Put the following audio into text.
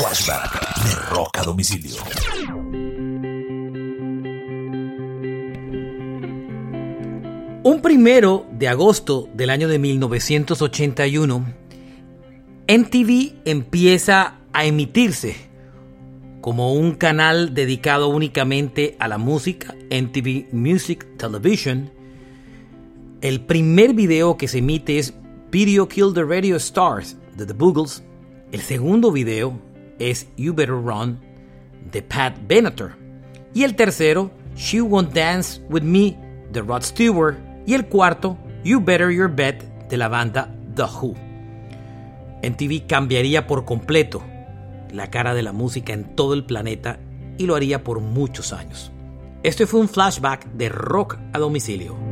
Flashback de Domicilio. Un primero de agosto del año de 1981, MTV empieza a emitirse como un canal dedicado únicamente a la música, MTV Music Television. El primer video que se emite es Video Kill the Radio Stars de The Boogles. El segundo video es You Better Run de Pat Benatar. Y el tercero, She Won't Dance With Me de Rod Stewart. Y el cuarto, You Better Your Bet de la banda The Who. MTV cambiaría por completo la cara de la música en todo el planeta y lo haría por muchos años. Este fue un flashback de rock a domicilio.